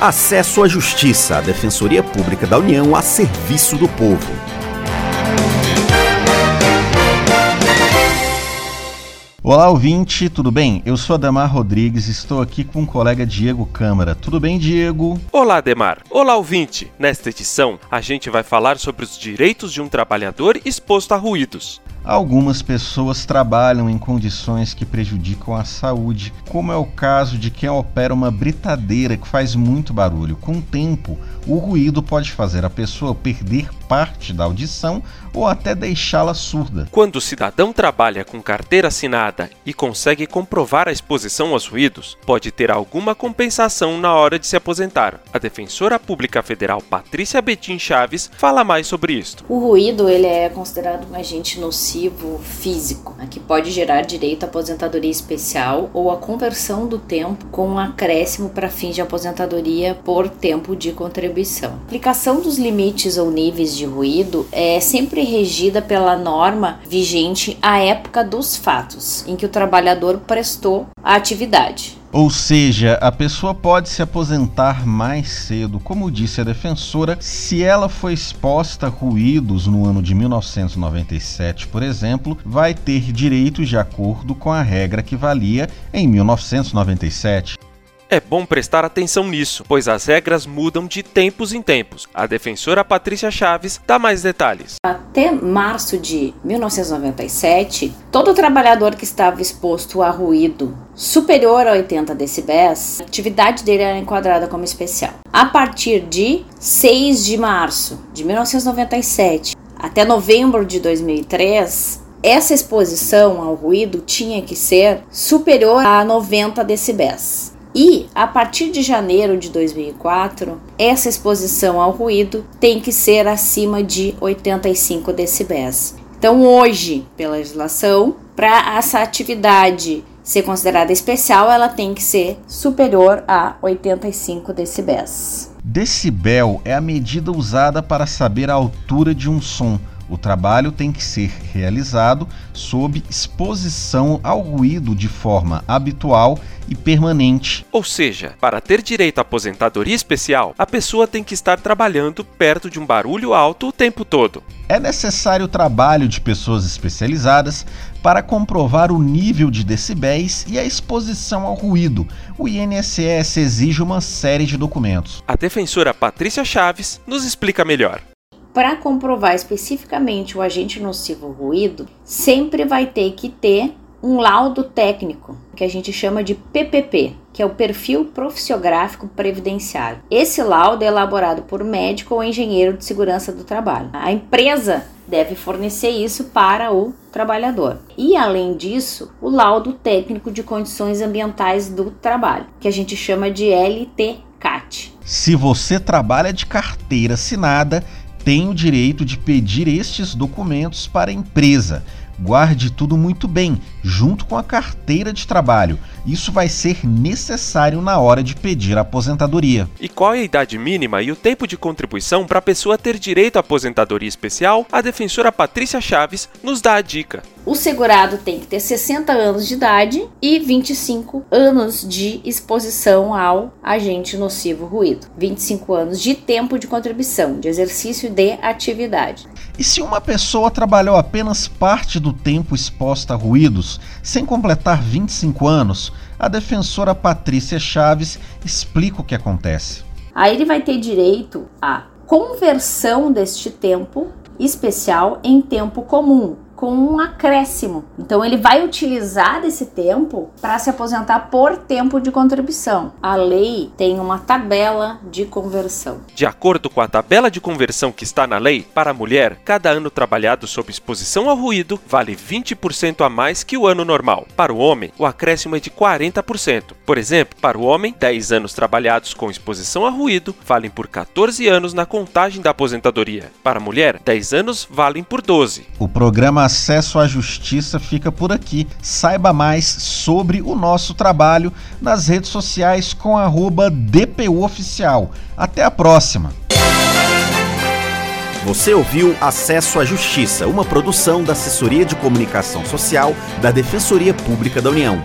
Acesso à Justiça, a Defensoria Pública da União a serviço do povo. Olá, ouvinte, tudo bem? Eu sou Ademar Rodrigues e estou aqui com o colega Diego Câmara. Tudo bem, Diego? Olá, Ademar. Olá, ouvinte. Nesta edição, a gente vai falar sobre os direitos de um trabalhador exposto a ruídos. Algumas pessoas trabalham em condições que prejudicam a saúde, como é o caso de quem opera uma britadeira que faz muito barulho. Com o tempo, o ruído pode fazer a pessoa perder parte da audição ou até deixá-la surda. Quando o cidadão trabalha com carteira assinada e consegue comprovar a exposição aos ruídos, pode ter alguma compensação na hora de se aposentar. A defensora pública federal Patrícia Betim Chaves fala mais sobre isso. O ruído ele é considerado um agente nocivo físico, né, que pode gerar direito à aposentadoria especial ou a conversão do tempo com um acréscimo para fins de aposentadoria por tempo de contribuição. A aplicação dos limites ou níveis de ruído é sempre regida pela norma vigente à época dos fatos em que o trabalhador prestou a atividade. Ou seja, a pessoa pode se aposentar mais cedo, como disse a defensora, se ela foi exposta a ruídos no ano de 1997, por exemplo, vai ter direitos de acordo com a regra que valia em 1997. É bom prestar atenção nisso, pois as regras mudam de tempos em tempos. A defensora Patrícia Chaves dá mais detalhes. Até março de 1997, todo trabalhador que estava exposto a ruído superior a 80 decibéis, a atividade dele era enquadrada como especial. A partir de 6 de março de 1997 até novembro de 2003, essa exposição ao ruído tinha que ser superior a 90 decibéis. E a partir de janeiro de 2004, essa exposição ao ruído tem que ser acima de 85 decibéis. Então, hoje, pela legislação, para essa atividade ser considerada especial, ela tem que ser superior a 85 decibéis. Decibel é a medida usada para saber a altura de um som. O trabalho tem que ser realizado sob exposição ao ruído de forma habitual e permanente. Ou seja, para ter direito à aposentadoria especial, a pessoa tem que estar trabalhando perto de um barulho alto o tempo todo. É necessário o trabalho de pessoas especializadas para comprovar o nível de decibéis e a exposição ao ruído. O INSS exige uma série de documentos. A defensora Patrícia Chaves nos explica melhor. Para comprovar especificamente o agente nocivo ruído, sempre vai ter que ter um laudo técnico, que a gente chama de PPP, que é o perfil profissiográfico previdenciário. Esse laudo é elaborado por médico ou engenheiro de segurança do trabalho. A empresa deve fornecer isso para o trabalhador. E além disso, o laudo técnico de condições ambientais do trabalho, que a gente chama de LTCAT. Se você trabalha de carteira assinada, tem o direito de pedir estes documentos para a empresa. Guarde tudo muito bem, junto com a carteira de trabalho. Isso vai ser necessário na hora de pedir a aposentadoria. E qual é a idade mínima e o tempo de contribuição para a pessoa ter direito à aposentadoria especial? A defensora Patrícia Chaves nos dá a dica. O segurado tem que ter 60 anos de idade e 25 anos de exposição ao agente nocivo ruído. 25 anos de tempo de contribuição, de exercício de atividade. E se uma pessoa trabalhou apenas parte do tempo exposta a ruídos, sem completar 25 anos, a defensora Patrícia Chaves explica o que acontece. Aí ele vai ter direito à conversão deste tempo especial em tempo comum, com um acréscimo. Então ele vai utilizar desse tempo para se aposentar por tempo de contribuição. A lei tem uma tabela de conversão. De acordo com a tabela de conversão que está na lei, para a mulher, cada ano trabalhado sob exposição ao ruído vale 20% a mais que o ano normal. Para o homem, o acréscimo é de 40%. Por exemplo, para o homem, 10 anos trabalhados com exposição a ruído valem por 14 anos na contagem da aposentadoria. Para a mulher, 10 anos valem por 12. O programa Acesso à Justiça fica por aqui. Saiba mais sobre o nosso trabalho nas redes sociais com DPUoficial. Até a próxima! Você ouviu Acesso à Justiça, uma produção da Assessoria de Comunicação Social da Defensoria Pública da União.